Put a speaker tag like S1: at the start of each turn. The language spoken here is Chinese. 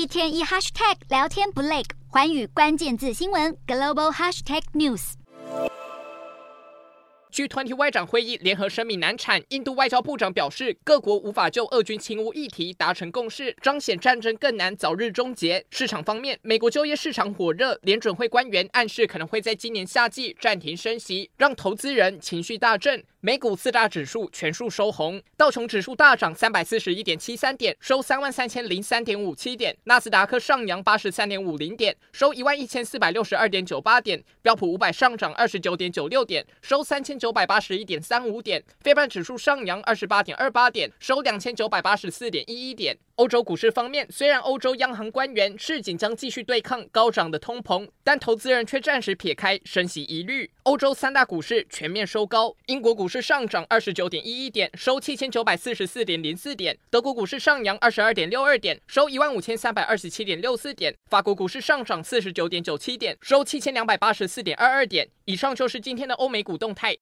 S1: 一天一 hashtag 聊天不累，寰宇关键字新闻 global hashtag news。
S2: G20 外长会议联合声明难产，印度外交部长表示，各国无法就俄军侵乌议题达成共识，彰显战争更难早日终结。市场方面，美国就业市场火热，联准会官员暗示可能会在今年夏季暂停升息，让投资人情绪大振。美股四大指数全数收红，道琼指数大涨三百四十一点七三点，收三万三千零三点五七点；纳斯达克上扬八十三点五零点，收一万一千四百六十二点九八点；标普五百上涨二十九点九六点，收三千九百八十一点三五点；费半指数上扬二十八点二八点，收两千九百八十四点一一点。欧洲股市方面，虽然欧洲央行官员示警将继续对抗高涨的通膨，但投资人却暂时撇开升息疑虑。欧洲三大股市全面收高，英国股市上涨二十九点一一点，收七千九百四十四点零四点；德国股市上扬二十二点六二点，收一万五千三百二十七点六四点；法国股市上涨四十九点九七点，收七千两百八十四点二二点。以上就是今天的欧美股动态。